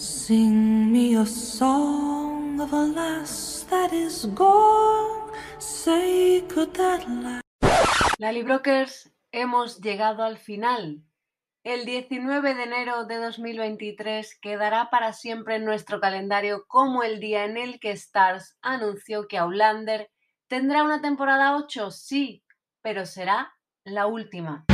Sing me a song of a lass that is gone. Say, could that lass? Lali Brokers, hemos llegado al final. El 19 de enero de 2023 quedará para siempre en nuestro calendario como el día en el que Stars anunció que Outlander tendrá una temporada 8, sí, pero será la última.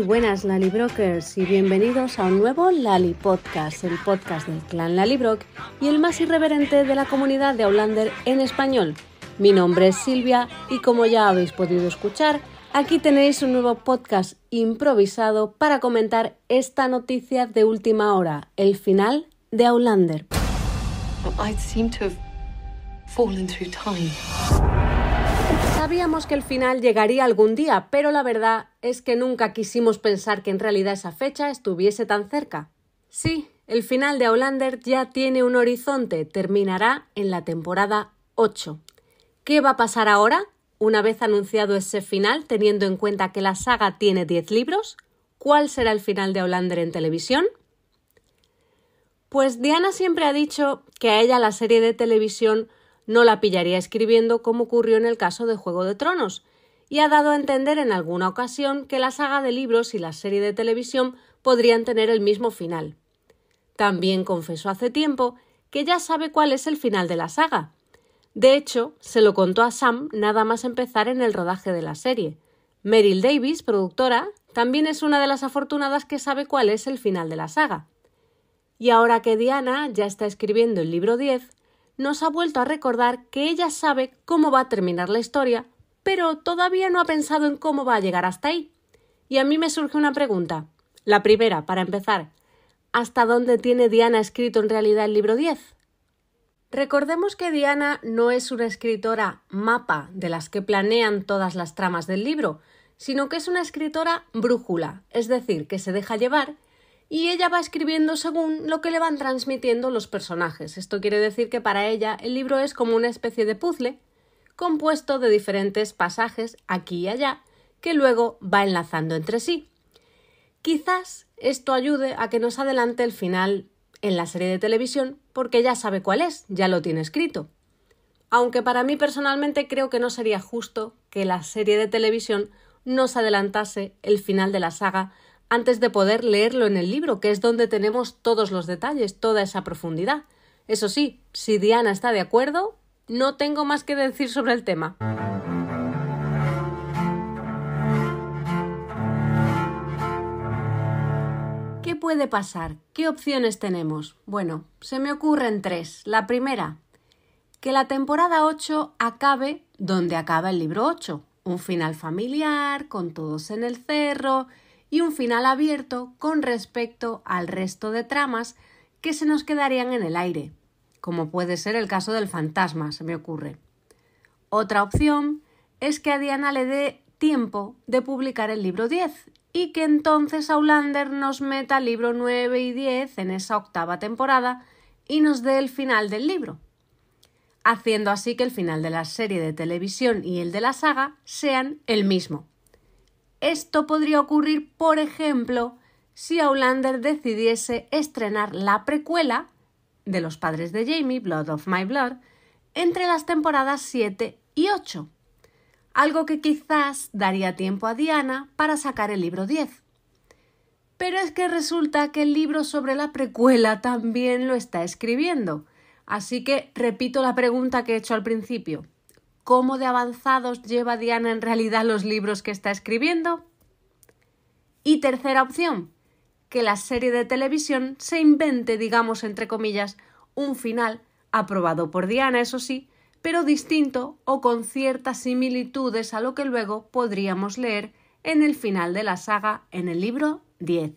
Buenas Lali Brokers y bienvenidos a un nuevo Lali Podcast, el podcast del clan Lali Brock y el más irreverente de la comunidad de Outlander en español. Mi nombre es Silvia y como ya habéis podido escuchar, aquí tenéis un nuevo podcast improvisado para comentar esta noticia de última hora, el final de Outlander. Sabíamos que el final llegaría algún día, pero la verdad es que nunca quisimos pensar que en realidad esa fecha estuviese tan cerca. Sí, el final de Outlander ya tiene un horizonte, terminará en la temporada 8. ¿Qué va a pasar ahora? Una vez anunciado ese final, teniendo en cuenta que la saga tiene 10 libros, ¿cuál será el final de Outlander en televisión? Pues Diana siempre ha dicho que a ella la serie de televisión no la pillaría escribiendo como ocurrió en el caso de Juego de Tronos, y ha dado a entender en alguna ocasión que la saga de libros y la serie de televisión podrían tener el mismo final. También confesó hace tiempo que ya sabe cuál es el final de la saga. De hecho, se lo contó a Sam nada más empezar en el rodaje de la serie. Meryl Davis, productora, también es una de las afortunadas que sabe cuál es el final de la saga. Y ahora que Diana ya está escribiendo el libro 10, nos ha vuelto a recordar que ella sabe cómo va a terminar la historia, pero todavía no ha pensado en cómo va a llegar hasta ahí. Y a mí me surge una pregunta. La primera, para empezar. ¿Hasta dónde tiene Diana escrito en realidad el libro 10? Recordemos que Diana no es una escritora mapa de las que planean todas las tramas del libro, sino que es una escritora brújula, es decir, que se deja llevar y ella va escribiendo según lo que le van transmitiendo los personajes. Esto quiere decir que para ella el libro es como una especie de puzzle compuesto de diferentes pasajes aquí y allá que luego va enlazando entre sí. Quizás esto ayude a que nos adelante el final en la serie de televisión porque ya sabe cuál es, ya lo tiene escrito. Aunque para mí personalmente creo que no sería justo que la serie de televisión nos adelantase el final de la saga antes de poder leerlo en el libro, que es donde tenemos todos los detalles, toda esa profundidad. Eso sí, si Diana está de acuerdo, no tengo más que decir sobre el tema. ¿Qué puede pasar? ¿Qué opciones tenemos? Bueno, se me ocurren tres. La primera, que la temporada 8 acabe donde acaba el libro 8. Un final familiar, con todos en el cerro, y un final abierto con respecto al resto de tramas que se nos quedarían en el aire, como puede ser el caso del fantasma, se me ocurre. Otra opción es que a Diana le dé tiempo de publicar el libro 10 y que entonces Aulander nos meta libro 9 y 10 en esa octava temporada y nos dé el final del libro, haciendo así que el final de la serie de televisión y el de la saga sean el mismo. Esto podría ocurrir, por ejemplo, si Aulander decidiese estrenar la precuela de Los padres de Jamie, Blood of My Blood, entre las temporadas 7 y 8, algo que quizás daría tiempo a Diana para sacar el libro 10. Pero es que resulta que el libro sobre la precuela también lo está escribiendo, así que repito la pregunta que he hecho al principio cómo de avanzados lleva Diana en realidad los libros que está escribiendo. Y tercera opción, que la serie de televisión se invente, digamos, entre comillas, un final aprobado por Diana, eso sí, pero distinto o con ciertas similitudes a lo que luego podríamos leer en el final de la saga en el libro 10.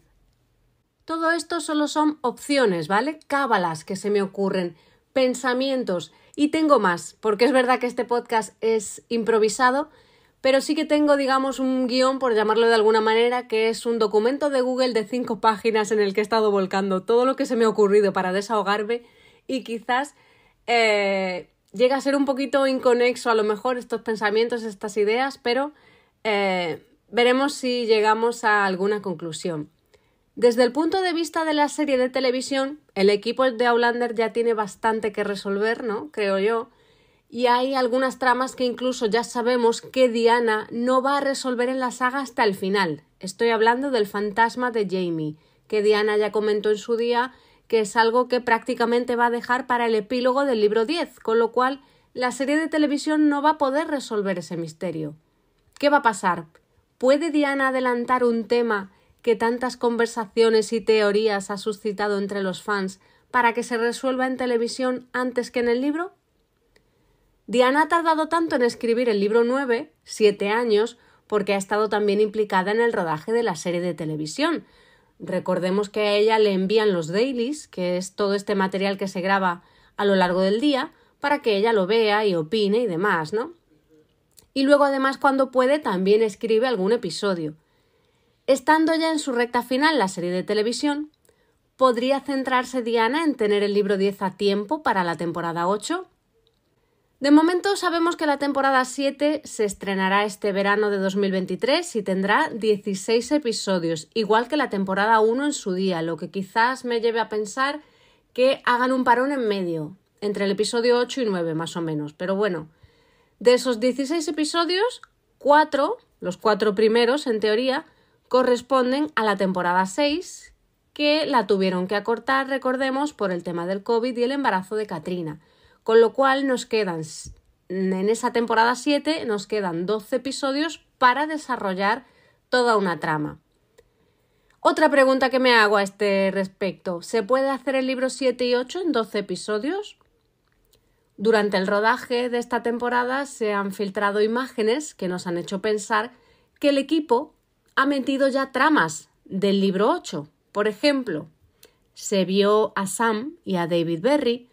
Todo esto solo son opciones, ¿vale? Cábalas que se me ocurren, pensamientos y tengo más, porque es verdad que este podcast es improvisado, pero sí que tengo, digamos, un guion, por llamarlo de alguna manera, que es un documento de Google de cinco páginas en el que he estado volcando todo lo que se me ha ocurrido para desahogarme y quizás eh, llega a ser un poquito inconexo a lo mejor estos pensamientos, estas ideas, pero eh, veremos si llegamos a alguna conclusión. Desde el punto de vista de la serie de televisión, el equipo de Outlander ya tiene bastante que resolver, ¿no? Creo yo. Y hay algunas tramas que incluso ya sabemos que Diana no va a resolver en la saga hasta el final. Estoy hablando del fantasma de Jamie, que Diana ya comentó en su día que es algo que prácticamente va a dejar para el epílogo del libro 10, con lo cual la serie de televisión no va a poder resolver ese misterio. ¿Qué va a pasar? ¿Puede Diana adelantar un tema que tantas conversaciones y teorías ha suscitado entre los fans para que se resuelva en televisión antes que en el libro? Diana ha tardado tanto en escribir el libro 9, siete años, porque ha estado también implicada en el rodaje de la serie de televisión, Recordemos que a ella le envían los dailies, que es todo este material que se graba a lo largo del día, para que ella lo vea y opine y demás, ¿no? Y luego además cuando puede también escribe algún episodio. Estando ya en su recta final la serie de televisión, ¿podría centrarse Diana en tener el libro 10 a tiempo para la temporada 8? De momento sabemos que la temporada 7 se estrenará este verano de 2023 y tendrá 16 episodios, igual que la temporada 1 en su día, lo que quizás me lleve a pensar que hagan un parón en medio, entre el episodio 8 y 9 más o menos. Pero bueno, de esos 16 episodios, 4, los cuatro primeros en teoría, corresponden a la temporada 6, que la tuvieron que acortar, recordemos, por el tema del COVID y el embarazo de Katrina con lo cual nos quedan, en esa temporada 7, nos quedan 12 episodios para desarrollar toda una trama. Otra pregunta que me hago a este respecto, ¿se puede hacer el libro 7 y 8 en 12 episodios? Durante el rodaje de esta temporada se han filtrado imágenes que nos han hecho pensar que el equipo ha metido ya tramas del libro 8. Por ejemplo, se vio a Sam y a David Berry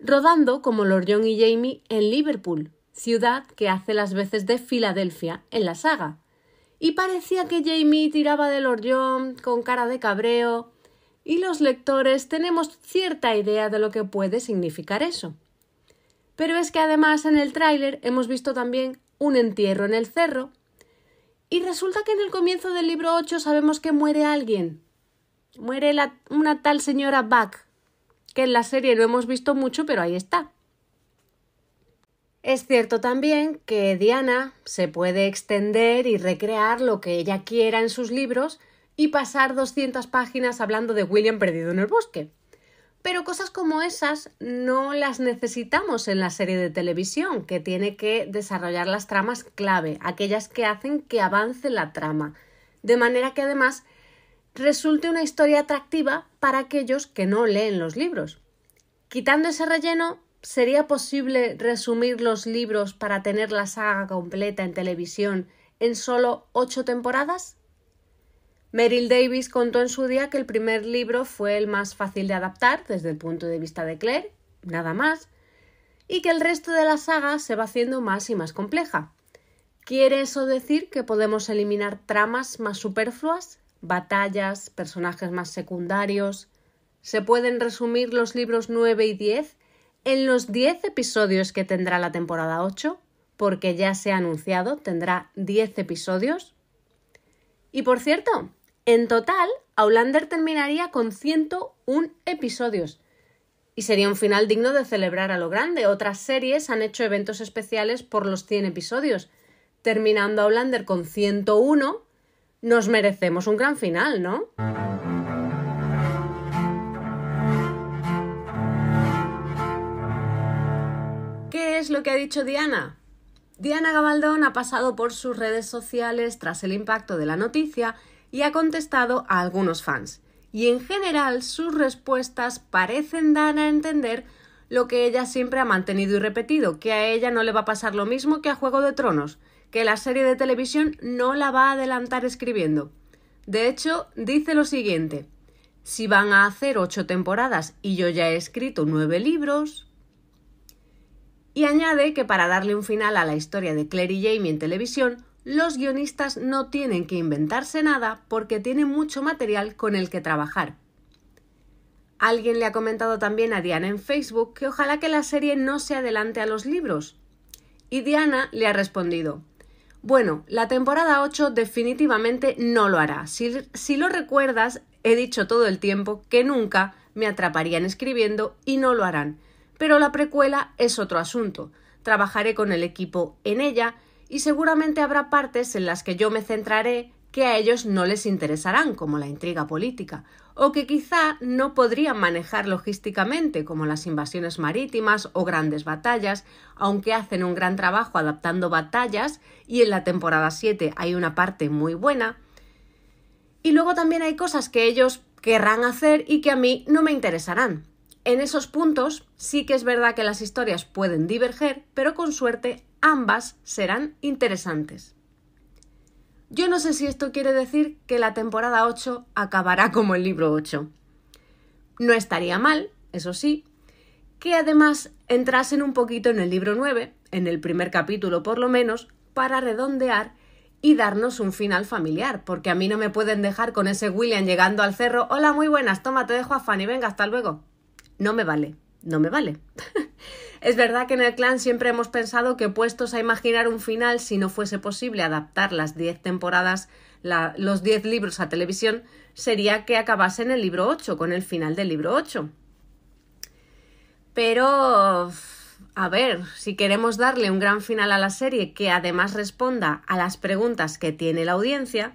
rodando como Lord John y Jamie en Liverpool, ciudad que hace las veces de Filadelfia en la saga. Y parecía que Jamie tiraba de Lord John con cara de cabreo, y los lectores tenemos cierta idea de lo que puede significar eso. Pero es que además en el tráiler hemos visto también un entierro en el cerro, y resulta que en el comienzo del libro 8 sabemos que muere alguien. Muere una tal señora Buck, que en la serie no hemos visto mucho, pero ahí está. Es cierto también que Diana se puede extender y recrear lo que ella quiera en sus libros y pasar 200 páginas hablando de William perdido en el bosque. Pero cosas como esas no las necesitamos en la serie de televisión, que tiene que desarrollar las tramas clave, aquellas que hacen que avance la trama, de manera que además resulte una historia atractiva para aquellos que no leen los libros. Quitando ese relleno, ¿sería posible resumir los libros para tener la saga completa en televisión en solo ocho temporadas? Meryl Davis contó en su día que el primer libro fue el más fácil de adaptar desde el punto de vista de Claire, nada más, y que el resto de la saga se va haciendo más y más compleja. ¿Quiere eso decir que podemos eliminar tramas más superfluas? batallas, personajes más secundarios. Se pueden resumir los libros 9 y 10 en los 10 episodios que tendrá la temporada 8, porque ya se ha anunciado, tendrá 10 episodios. Y por cierto, en total, Aulander terminaría con 101 episodios. Y sería un final digno de celebrar a lo grande. Otras series han hecho eventos especiales por los 100 episodios, terminando Aulander con 101 nos merecemos un gran final, ¿no? ¿Qué es lo que ha dicho Diana? Diana Gabaldón ha pasado por sus redes sociales tras el impacto de la noticia y ha contestado a algunos fans. Y en general sus respuestas parecen dar a entender lo que ella siempre ha mantenido y repetido, que a ella no le va a pasar lo mismo que a Juego de Tronos, que la serie de televisión no la va a adelantar escribiendo. De hecho, dice lo siguiente si van a hacer ocho temporadas y yo ya he escrito nueve libros. Y añade que para darle un final a la historia de Claire y Jamie en televisión, los guionistas no tienen que inventarse nada porque tienen mucho material con el que trabajar. Alguien le ha comentado también a Diana en Facebook que ojalá que la serie no se adelante a los libros. Y Diana le ha respondido Bueno, la temporada 8 definitivamente no lo hará. Si, si lo recuerdas, he dicho todo el tiempo que nunca me atraparían escribiendo y no lo harán. Pero la precuela es otro asunto. Trabajaré con el equipo en ella y seguramente habrá partes en las que yo me centraré que a ellos no les interesarán, como la intriga política, o que quizá no podrían manejar logísticamente, como las invasiones marítimas o grandes batallas, aunque hacen un gran trabajo adaptando batallas, y en la temporada 7 hay una parte muy buena. Y luego también hay cosas que ellos querrán hacer y que a mí no me interesarán. En esos puntos sí que es verdad que las historias pueden diverger, pero con suerte ambas serán interesantes. Yo no sé si esto quiere decir que la temporada 8 acabará como el libro 8. No estaría mal, eso sí, que además entrasen un poquito en el libro 9, en el primer capítulo por lo menos, para redondear y darnos un final familiar, porque a mí no me pueden dejar con ese William llegando al cerro, hola, muy buenas, toma, te dejo a Fanny, venga, hasta luego. No me vale, no me vale. Es verdad que en el clan siempre hemos pensado que puestos a imaginar un final, si no fuese posible adaptar las diez temporadas, los diez libros a televisión, sería que acabase en el libro 8, con el final del libro 8. Pero, a ver, si queremos darle un gran final a la serie que además responda a las preguntas que tiene la audiencia,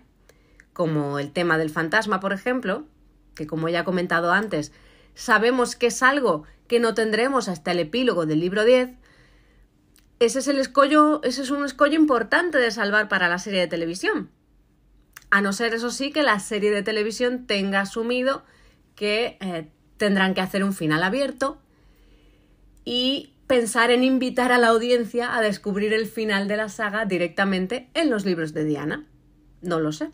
como el tema del fantasma, por ejemplo, que como ya he comentado antes, sabemos que es algo que no tendremos hasta el epílogo del libro 10, ese es el escollo, ese es un escollo importante de salvar para la serie de televisión. A no ser, eso sí, que la serie de televisión tenga asumido que eh, tendrán que hacer un final abierto y pensar en invitar a la audiencia a descubrir el final de la saga directamente en los libros de Diana. No lo sé.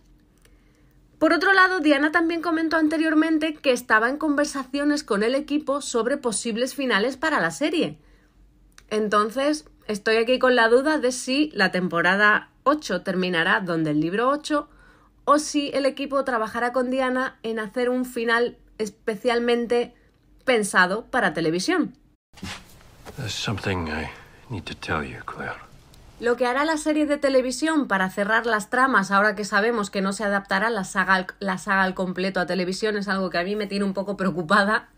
Por otro lado, Diana también comentó anteriormente que estaba en conversaciones con el equipo sobre posibles finales para la serie. Entonces, estoy aquí con la duda de si la temporada 8 terminará donde el libro 8 o si el equipo trabajará con Diana en hacer un final especialmente pensado para televisión. Lo que hará la serie de televisión para cerrar las tramas, ahora que sabemos que no se adaptará la saga, al completo a televisión, es algo que a mí me tiene un poco preocupada,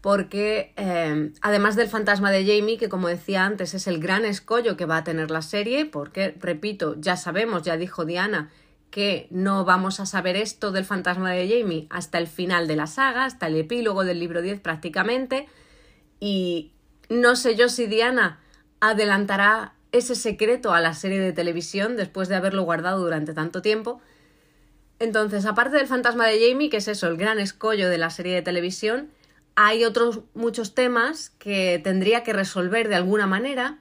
porque eh, además del fantasma de Jamie, que como decía antes es el gran escollo que va a tener la serie, porque, repito, ya sabemos, ya dijo Diana, que no vamos a saber esto del fantasma de Jamie hasta el final de la saga, hasta el epílogo del libro 10 prácticamente, y no sé yo si Diana adelantará ese secreto a la serie de televisión después de haberlo guardado durante tanto tiempo. Entonces, aparte del fantasma de Jamie, que es eso, el gran escollo de la serie de televisión, hay otros muchos temas que tendría que resolver de alguna manera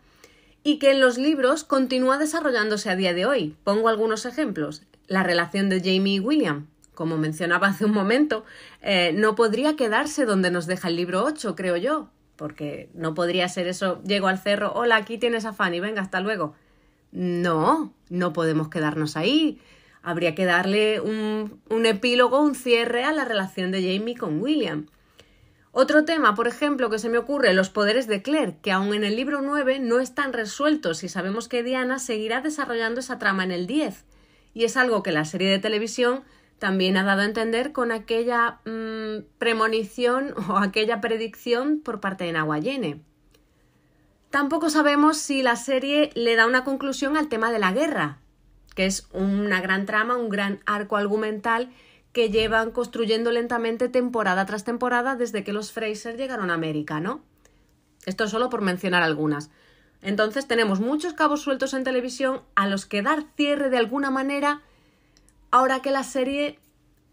y que en los libros continúa desarrollándose a día de hoy. Pongo algunos ejemplos. La relación de Jamie y William, como mencionaba hace un momento, eh, no podría quedarse donde nos deja el libro 8, creo yo porque no podría ser eso, llego al cerro, hola, aquí tienes a Fanny, venga, hasta luego. No, no podemos quedarnos ahí. Habría que darle un, un epílogo, un cierre a la relación de Jamie con William. Otro tema, por ejemplo, que se me ocurre, los poderes de Claire, que aún en el libro 9 no están resueltos y sabemos que Diana seguirá desarrollando esa trama en el 10. Y es algo que la serie de televisión también ha dado a entender con aquella mm, premonición o aquella predicción por parte de Nahuayene. Tampoco sabemos si la serie le da una conclusión al tema de la guerra, que es una gran trama, un gran arco argumental que llevan construyendo lentamente temporada tras temporada desde que los Fraser llegaron a América, ¿no? Esto solo por mencionar algunas. Entonces tenemos muchos cabos sueltos en televisión a los que dar cierre de alguna manera ahora que la serie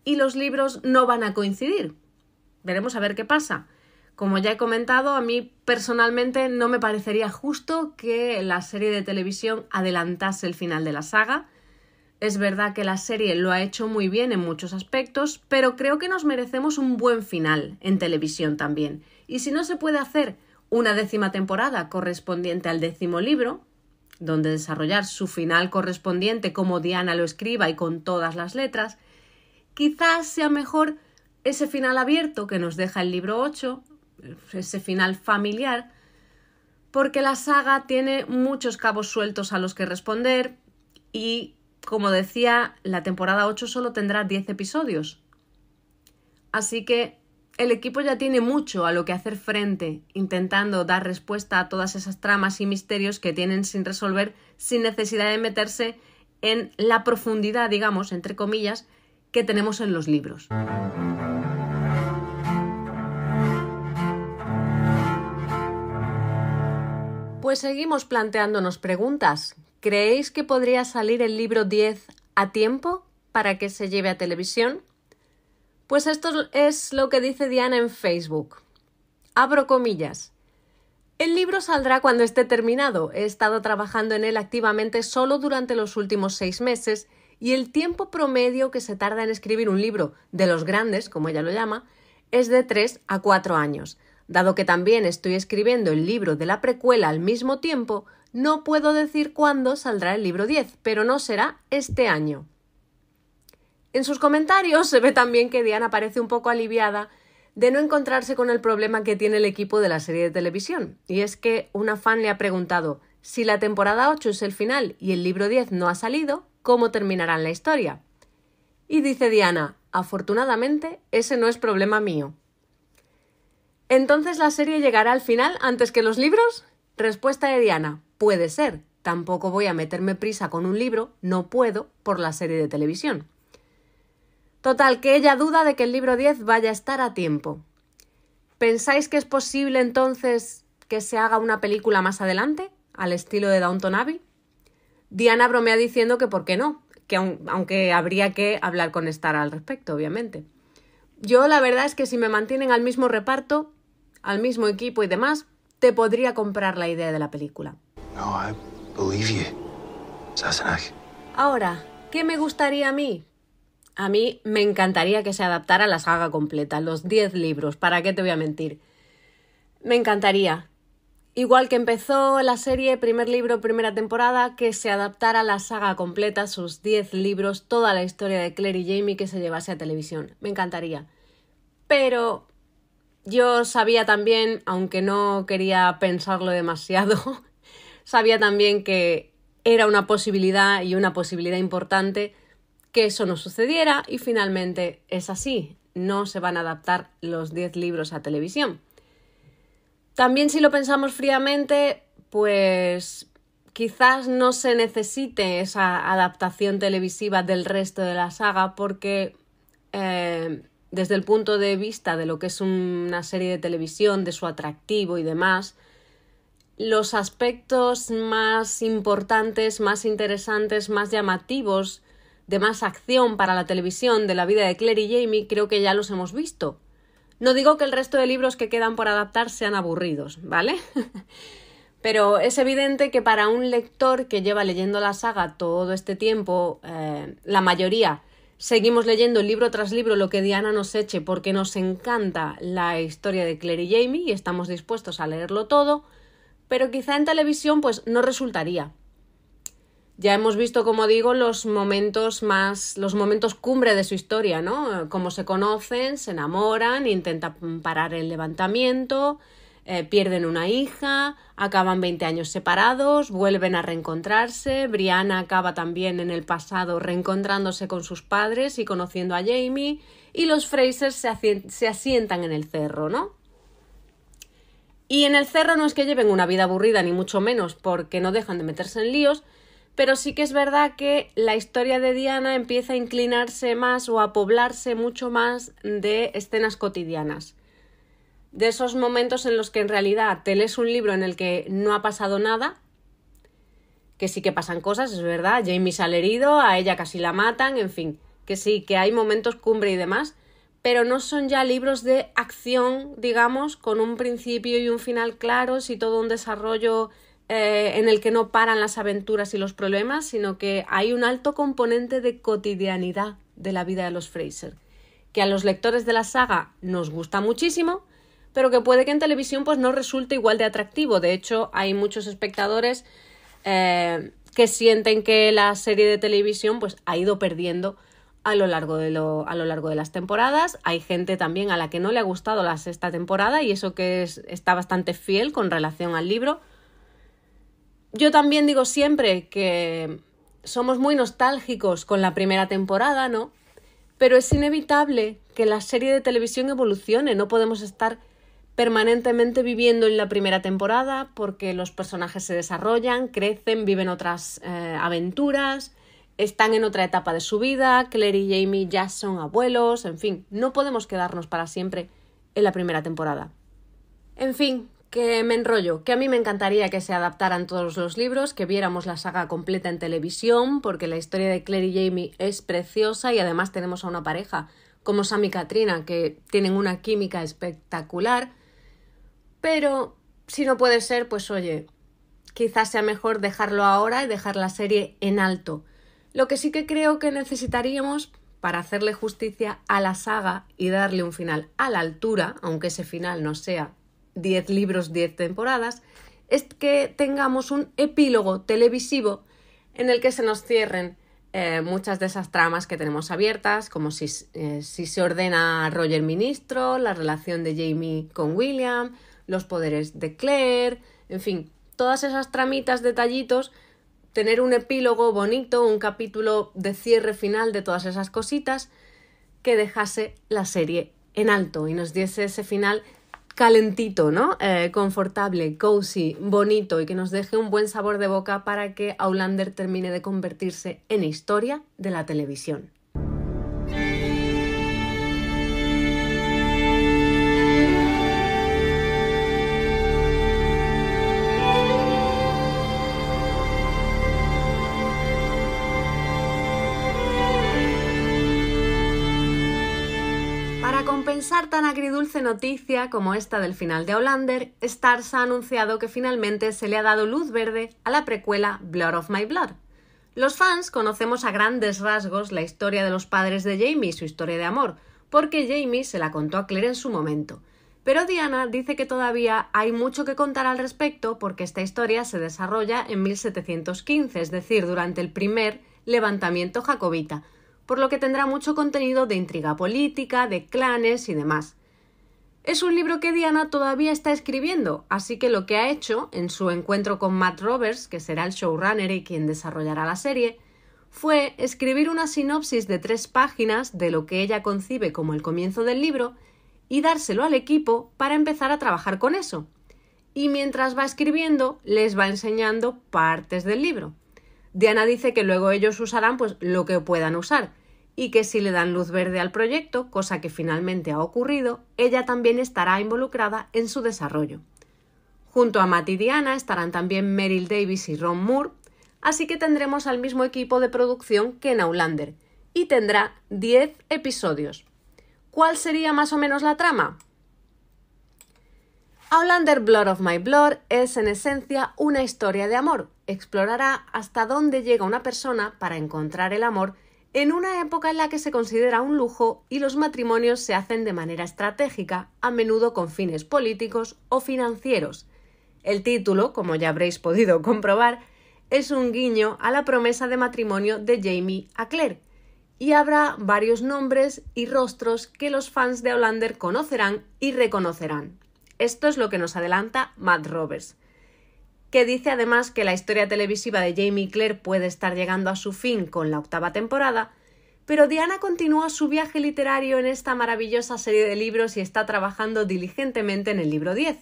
y los libros no van a coincidir. Veremos a ver qué pasa. Como ya he comentado, a mí personalmente no me parecería justo que la serie de televisión adelantase el final de la saga. Es verdad que la serie lo ha hecho muy bien en muchos aspectos, pero creo que nos merecemos un buen final en televisión también. Y si no se puede hacer una décima temporada correspondiente al décimo libro, donde desarrollar su final correspondiente como Diana lo escriba y con todas las letras, quizás sea mejor ese final abierto que nos deja el libro 8, ese final familiar, porque la saga tiene muchos cabos sueltos a los que responder y, como decía, la temporada 8 solo tendrá 10 episodios. Así que el equipo ya tiene mucho a lo que hacer frente, intentando dar respuesta a todas esas tramas y misterios que tienen sin resolver sin necesidad de meterse en la profundidad, digamos, entre comillas, que tenemos en los libros. Pues seguimos planteándonos preguntas. ¿Creéis que podría salir el libro 10 a tiempo para que se lleve a televisión? Pues esto es lo que dice Diana en Facebook. Abro comillas. El libro saldrá cuando esté terminado. He estado trabajando en él activamente solo durante los últimos seis meses y el tiempo promedio que se tarda en escribir un libro de los grandes, como ella lo llama, es de tres a cuatro años. Dado que también estoy escribiendo el libro de la precuela al mismo tiempo, no puedo decir cuándo saldrá el libro 10, pero no será este año. En sus comentarios se ve también que Diana parece un poco aliviada de no encontrarse con el problema que tiene el equipo de la serie de televisión. Y es que una fan le ha preguntado si la temporada 8 es el final y el libro 10 no ha salido, ¿cómo terminarán la historia? Y dice Diana, afortunadamente ese no es problema mío. ¿Entonces la serie llegará al final antes que los libros? Respuesta de Diana, puede ser. Tampoco voy a meterme prisa con un libro, no puedo, por la serie de televisión. Total, que ella duda de que el libro 10 vaya a estar a tiempo. ¿Pensáis que es posible entonces que se haga una película más adelante, al estilo de Downton Abbey? Diana bromea diciendo que por qué no, que aunque habría que hablar con Star al respecto, obviamente. Yo la verdad es que si me mantienen al mismo reparto, al mismo equipo y demás, te podría comprar la idea de la película. Ahora, ¿qué me gustaría a mí? A mí me encantaría que se adaptara la saga completa, los 10 libros, ¿para qué te voy a mentir? Me encantaría. Igual que empezó la serie, primer libro, primera temporada, que se adaptara la saga completa, sus 10 libros, toda la historia de Claire y Jamie que se llevase a televisión. Me encantaría. Pero yo sabía también, aunque no quería pensarlo demasiado, sabía también que era una posibilidad y una posibilidad importante que eso no sucediera y finalmente es así, no se van a adaptar los 10 libros a televisión. También si lo pensamos fríamente, pues quizás no se necesite esa adaptación televisiva del resto de la saga porque eh, desde el punto de vista de lo que es una serie de televisión, de su atractivo y demás, los aspectos más importantes, más interesantes, más llamativos de más acción para la televisión de la vida de Claire y Jamie creo que ya los hemos visto. No digo que el resto de libros que quedan por adaptar sean aburridos, ¿vale? Pero es evidente que para un lector que lleva leyendo la saga todo este tiempo, eh, la mayoría seguimos leyendo libro tras libro lo que Diana nos eche porque nos encanta la historia de Claire y Jamie y estamos dispuestos a leerlo todo, pero quizá en televisión pues no resultaría. Ya hemos visto, como digo, los momentos más, los momentos cumbre de su historia, ¿no? Cómo se conocen, se enamoran, intentan parar el levantamiento, eh, pierden una hija, acaban 20 años separados, vuelven a reencontrarse, Brianna acaba también en el pasado reencontrándose con sus padres y conociendo a Jamie, y los Frasers se, se asientan en el cerro, ¿no? Y en el cerro no es que lleven una vida aburrida, ni mucho menos, porque no dejan de meterse en líos, pero sí que es verdad que la historia de Diana empieza a inclinarse más o a poblarse mucho más de escenas cotidianas. De esos momentos en los que en realidad te lees un libro en el que no ha pasado nada, que sí que pasan cosas, es verdad, Jamie sale herido, a ella casi la matan, en fin, que sí, que hay momentos cumbre y demás, pero no son ya libros de acción, digamos, con un principio y un final claros y todo un desarrollo eh, en el que no paran las aventuras y los problemas, sino que hay un alto componente de cotidianidad de la vida de los Fraser, que a los lectores de la saga nos gusta muchísimo, pero que puede que en televisión pues no resulte igual de atractivo. De hecho, hay muchos espectadores eh, que sienten que la serie de televisión pues ha ido perdiendo a lo, largo de lo, a lo largo de las temporadas. Hay gente también a la que no le ha gustado la sexta temporada y eso que es, está bastante fiel con relación al libro. Yo también digo siempre que somos muy nostálgicos con la primera temporada, ¿no? Pero es inevitable que la serie de televisión evolucione, no podemos estar permanentemente viviendo en la primera temporada porque los personajes se desarrollan, crecen, viven otras eh, aventuras, están en otra etapa de su vida, Claire y Jamie ya son abuelos, en fin, no podemos quedarnos para siempre en la primera temporada. En fin, que me enrollo, que a mí me encantaría que se adaptaran todos los libros, que viéramos la saga completa en televisión, porque la historia de Claire y Jamie es preciosa y además tenemos a una pareja como Sam y Katrina que tienen una química espectacular. Pero si no puede ser, pues oye, quizás sea mejor dejarlo ahora y dejar la serie en alto. Lo que sí que creo que necesitaríamos para hacerle justicia a la saga y darle un final a la altura, aunque ese final no sea 10 libros, 10 temporadas, es que tengamos un epílogo televisivo en el que se nos cierren eh, muchas de esas tramas que tenemos abiertas, como si, eh, si se ordena a Roger ministro, la relación de Jamie con William, los poderes de Claire, en fin, todas esas tramitas, detallitos, tener un epílogo bonito, un capítulo de cierre final de todas esas cositas que dejase la serie en alto y nos diese ese final calentito, ¿no? Eh, confortable, cozy, bonito y que nos deje un buen sabor de boca para que Aulander termine de convertirse en historia de la televisión. Compensar tan agridulce noticia como esta del final de Outlander, Stars ha anunciado que finalmente se le ha dado luz verde a la precuela Blood of My Blood. Los fans conocemos a grandes rasgos la historia de los padres de Jamie y su historia de amor, porque Jamie se la contó a Claire en su momento. Pero Diana dice que todavía hay mucho que contar al respecto porque esta historia se desarrolla en 1715, es decir, durante el primer levantamiento jacobita, por lo que tendrá mucho contenido de intriga política, de clanes y demás. Es un libro que Diana todavía está escribiendo, así que lo que ha hecho en su encuentro con Matt Roberts, que será el showrunner y quien desarrollará la serie, fue escribir una sinopsis de tres páginas de lo que ella concibe como el comienzo del libro y dárselo al equipo para empezar a trabajar con eso. Y mientras va escribiendo, les va enseñando partes del libro. Diana dice que luego ellos usarán pues lo que puedan usar y que si le dan luz verde al proyecto, cosa que finalmente ha ocurrido, ella también estará involucrada en su desarrollo. Junto a Matt y Diana estarán también Meryl Davis y Ron Moore, así que tendremos al mismo equipo de producción que en Outlander, y tendrá 10 episodios. ¿Cuál sería más o menos la trama? Outlander Blood of My Blood es en esencia una historia de amor. Explorará hasta dónde llega una persona para encontrar el amor en una época en la que se considera un lujo y los matrimonios se hacen de manera estratégica, a menudo con fines políticos o financieros. El título, como ya habréis podido comprobar, es un guiño a la promesa de matrimonio de Jamie a Claire, y habrá varios nombres y rostros que los fans de Outlander conocerán y reconocerán. Esto es lo que nos adelanta Matt Roberts, que dice además que la historia televisiva de Jamie Claire puede estar llegando a su fin con la octava temporada, pero Diana continúa su viaje literario en esta maravillosa serie de libros y está trabajando diligentemente en el libro 10.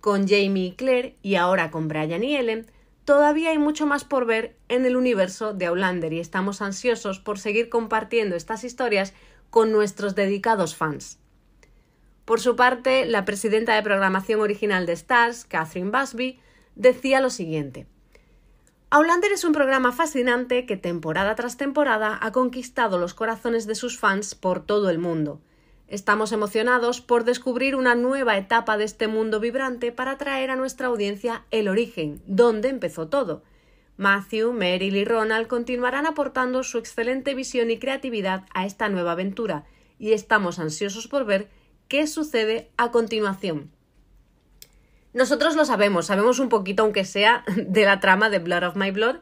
Con Jamie y Claire y ahora con Brian y Ellen, todavía hay mucho más por ver en el universo de Outlander y estamos ansiosos por seguir compartiendo estas historias con nuestros dedicados fans. Por su parte, la presidenta de programación original de Stars, Catherine Busby, decía lo siguiente. Outlander es un programa fascinante que temporada tras temporada ha conquistado los corazones de sus fans por todo el mundo. Estamos emocionados por descubrir una nueva etapa de este mundo vibrante para traer a nuestra audiencia el origen, donde empezó todo. Matthew, Meryl y Ronald continuarán aportando su excelente visión y creatividad a esta nueva aventura, y estamos ansiosos por ver qué sucede a continuación. Nosotros lo sabemos, sabemos un poquito, aunque sea de la trama de Blood of My Blood,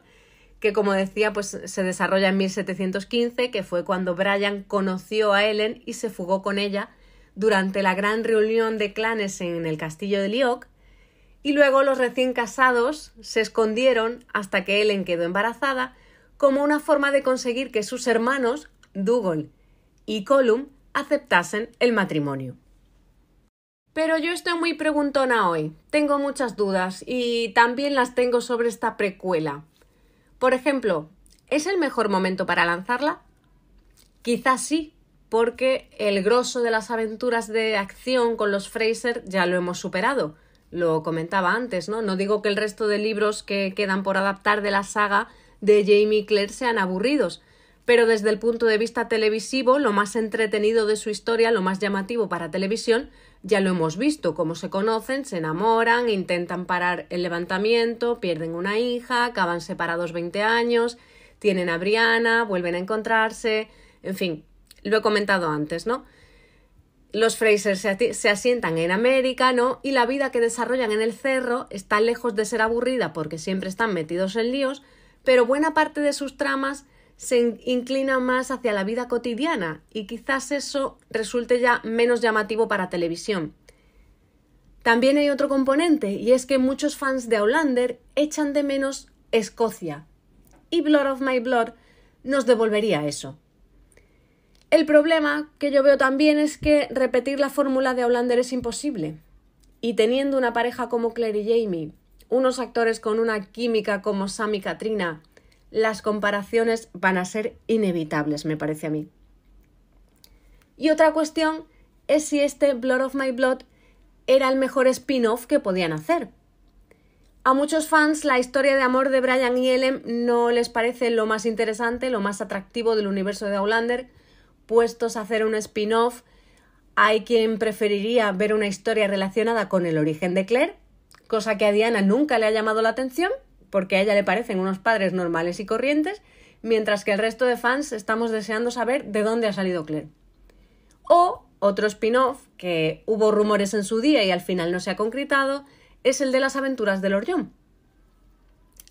que como decía, pues se desarrolla en 1715, que fue cuando Brian conoció a Ellen y se fugó con ella durante la gran reunión de clanes en el castillo de Lioc, y luego los recién casados se escondieron hasta que Ellen quedó embarazada como una forma de conseguir que sus hermanos, Dougal y Colum, aceptasen el matrimonio. Pero yo estoy muy preguntona hoy. Tengo muchas dudas y también las tengo sobre esta precuela. Por ejemplo, ¿es el mejor momento para lanzarla? Quizás sí, porque el grosso de las aventuras de acción con los Fraser ya lo hemos superado. Lo comentaba antes, ¿no? No digo que el resto de libros que quedan por adaptar de la saga de Jamie Clare sean aburridos, pero desde el punto de vista televisivo, lo más entretenido de su historia, lo más llamativo para televisión, ya lo hemos visto, cómo se conocen, se enamoran, intentan parar el levantamiento, pierden una hija, acaban separados 20 años, tienen a Brianna, vuelven a encontrarse, en fin, lo he comentado antes, ¿no? Los Fraser se, se, asientan en América, ¿no? Y la vida que desarrollan en el cerro está lejos de ser aburrida porque siempre están metidos en líos, pero buena parte de sus tramas se inclina más hacia la vida cotidiana y quizás eso resulte ya menos llamativo para televisión. También hay otro componente y es que muchos fans de Outlander echan de menos Escocia y Blood of My Blood nos devolvería eso. El problema que yo veo también es que repetir la fórmula de Outlander es imposible. Y teniendo una pareja como Claire y Jamie, unos actores con una química como Sam y Katrina, las comparaciones van a ser inevitables, me parece a mí. Y otra cuestión es si este Blood of My Blood era el mejor spin-off que podían hacer. A muchos fans la historia de amor de Brian y Ellen no les parece lo más interesante, lo más atractivo del universo de Outlander. Puestos a hacer un spin-off, hay quien preferiría ver una historia relacionada con el origen de Claire, cosa que a Diana nunca le ha llamado la atención, porque a ella le parecen unos padres normales y corrientes, mientras que el resto de fans estamos deseando saber de dónde ha salido Claire. O otro spin-off, que hubo rumores en su día y al final no se ha concretado, es el de las aventuras de Lord.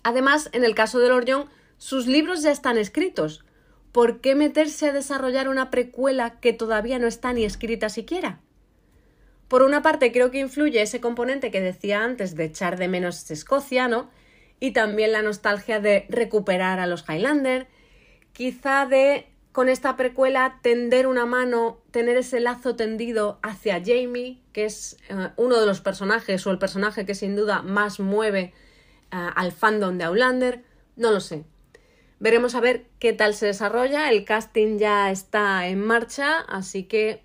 Además, en el caso de Lord sus libros ya están escritos. ¿Por qué meterse a desarrollar una precuela que todavía no está ni escrita siquiera? Por una parte, creo que influye ese componente que decía antes de echar de menos Escocia, ¿no? Y también la nostalgia de recuperar a los Highlander, quizá de con esta precuela tender una mano, tener ese lazo tendido hacia Jamie, que es eh, uno de los personajes o el personaje que sin duda más mueve uh, al fandom de Outlander, no lo sé. Veremos a ver qué tal se desarrolla, el casting ya está en marcha, así que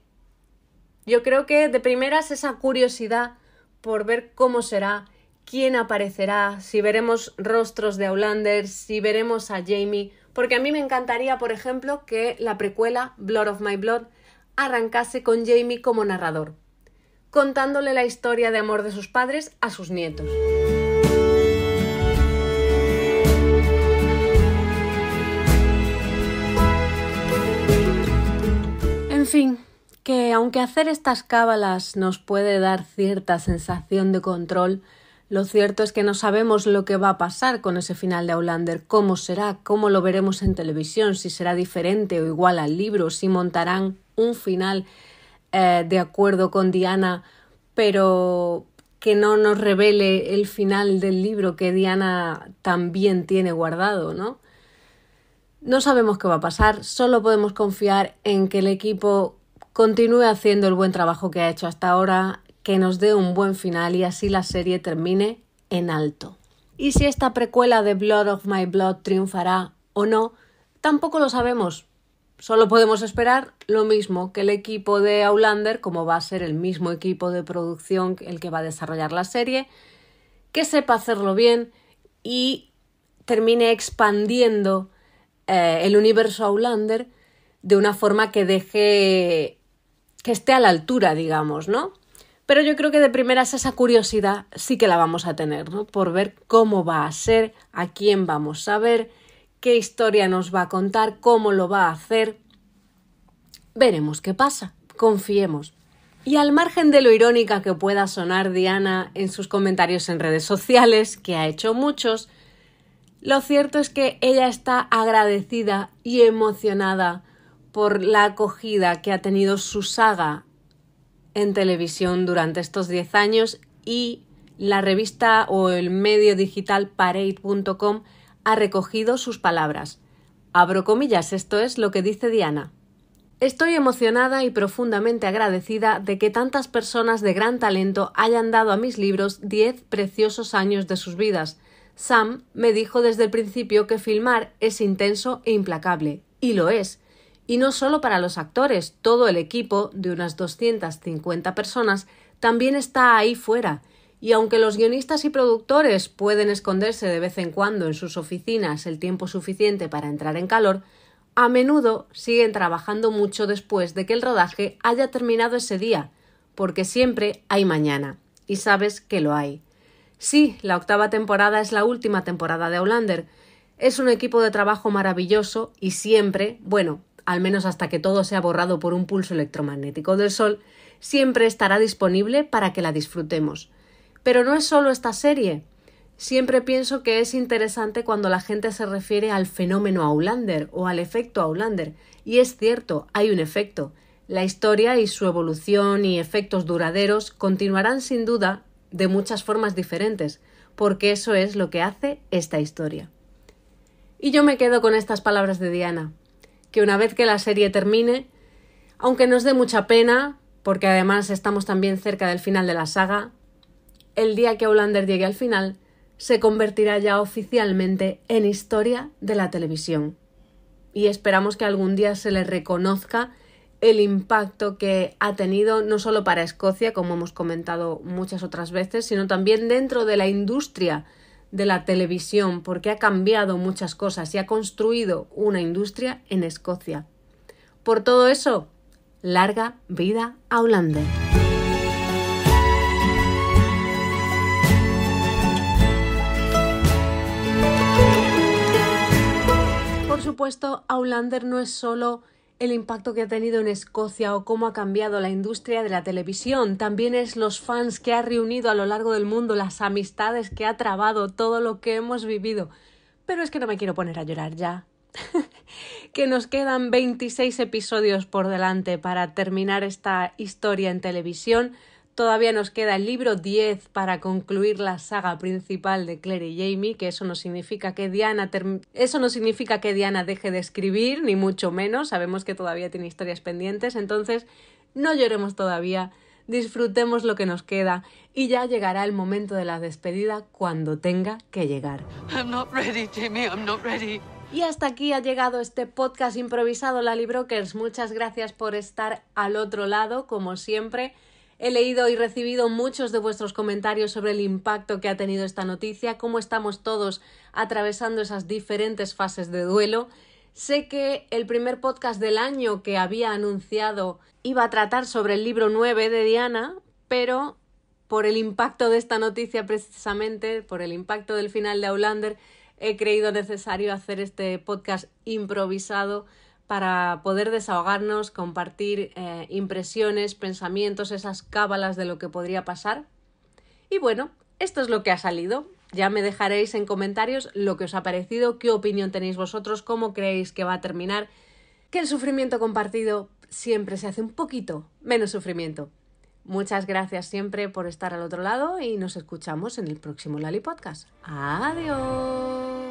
yo creo que de primeras esa curiosidad por ver cómo será quién aparecerá, si veremos rostros de Outlander, si veremos a Jamie, porque a mí me encantaría, por ejemplo, que la precuela Blood of My Blood arrancase con Jamie como narrador, contándole la historia de amor de sus padres a sus nietos. En fin, que aunque hacer estas cábalas nos puede dar cierta sensación de control, lo cierto es que no sabemos lo que va a pasar con ese final de Outlander, cómo será, cómo lo veremos en televisión, si será diferente o igual al libro, si montarán un final eh, de acuerdo con Diana, pero que no nos revele el final del libro que Diana también tiene guardado, ¿no? No sabemos qué va a pasar, solo podemos confiar en que el equipo continúe haciendo el buen trabajo que ha hecho hasta ahora que nos dé un buen final y así la serie termine en alto. Y si esta precuela de Blood of My Blood triunfará o no, tampoco lo sabemos. Solo podemos esperar lo mismo que el equipo de Outlander, como va a ser el mismo equipo de producción el que va a desarrollar la serie, que sepa hacerlo bien y termine expandiendo eh, el universo Outlander de una forma que deje que esté a la altura, digamos, ¿no? Pero yo creo que de primeras esa curiosidad sí que la vamos a tener, ¿no? Por ver cómo va a ser, a quién vamos a ver, qué historia nos va a contar, cómo lo va a hacer. Veremos qué pasa, confiemos. Y al margen de lo irónica que pueda sonar Diana en sus comentarios en redes sociales, que ha hecho muchos, Lo cierto es que ella está agradecida y emocionada por la acogida que ha tenido su saga en televisión durante estos 10 años y la revista o el medio digital Parade.com ha recogido sus palabras. Abro comillas, esto es lo que dice Diana. Estoy emocionada y profundamente agradecida de que tantas personas de gran talento hayan dado a mis libros diez preciosos años de sus vidas. Sam me dijo desde el principio que filmar es intenso e implacable, y lo es. Y no solo para los actores, todo el equipo, de unas 250 personas, también está ahí fuera. Y aunque los guionistas y productores pueden esconderse de vez en cuando en sus oficinas el tiempo suficiente para entrar en calor, a menudo siguen trabajando mucho después de que el rodaje haya terminado ese día, porque siempre hay mañana, y sabes que lo hay. Sí, la octava temporada es la última temporada de Outlander. Es un equipo de trabajo maravilloso y siempre, bueno, al menos hasta que todo sea borrado por un pulso electromagnético del Sol, siempre estará disponible para que la disfrutemos. Pero no es solo esta serie. Siempre pienso que es interesante cuando la gente se refiere al fenómeno Aulander o al efecto Aulander. Y es cierto, hay un efecto. La historia y su evolución y efectos duraderos continuarán sin duda de muchas formas diferentes, porque eso es lo que hace esta historia. Y yo me quedo con estas palabras de Diana, que una vez que la serie termine, aunque nos dé mucha pena, porque además estamos también cerca del final de la saga, el día que Aulander llegue al final, se convertirá ya oficialmente en historia de la televisión. Y esperamos que algún día se le reconozca el impacto que ha tenido no solo para Escocia, como hemos comentado muchas otras veces, sino también dentro de la industria de la televisión, porque ha cambiado muchas cosas y ha construido una industria en Escocia. Por todo eso, larga vida a Hollander. supuesto, Aulander no es solo el impacto que ha tenido en Escocia o cómo ha cambiado la industria de la televisión, también es los fans que ha reunido a lo largo del mundo, las amistades que ha trabado, todo lo que hemos vivido. Pero es que no me quiero poner a llorar ya. que nos quedan 26 episodios por delante para terminar esta historia en televisión. Todavía nos queda el libro 10 para concluir la saga principal de Claire y Jamie, que eso no significa que Diana eso no significa que Diana deje de escribir, ni mucho menos. Sabemos que todavía tiene historias pendientes, entonces no lloremos todavía, disfrutemos lo que nos queda y ya llegará el momento de la despedida cuando tenga que llegar. I'm not ready, Jamie, I'm not ready. Y hasta aquí ha llegado este podcast improvisado Lali Brokers. Muchas gracias por estar al otro lado, como siempre. He leído y recibido muchos de vuestros comentarios sobre el impacto que ha tenido esta noticia, cómo estamos todos atravesando esas diferentes fases de duelo. Sé que el primer podcast del año que había anunciado iba a tratar sobre el libro 9 de Diana, pero por el impacto de esta noticia precisamente, por el impacto del final de Aulander, he creído necesario hacer este podcast improvisado para poder desahogarnos, compartir eh, impresiones, pensamientos, esas cábalas de lo que podría pasar. Y bueno, esto es lo que ha salido. Ya me dejaréis en comentarios lo que os ha parecido, qué opinión tenéis vosotros, cómo creéis que va a terminar, que el sufrimiento compartido siempre se hace un poquito menos sufrimiento. Muchas gracias siempre por estar al otro lado y nos escuchamos en el próximo Lali Podcast. Adiós.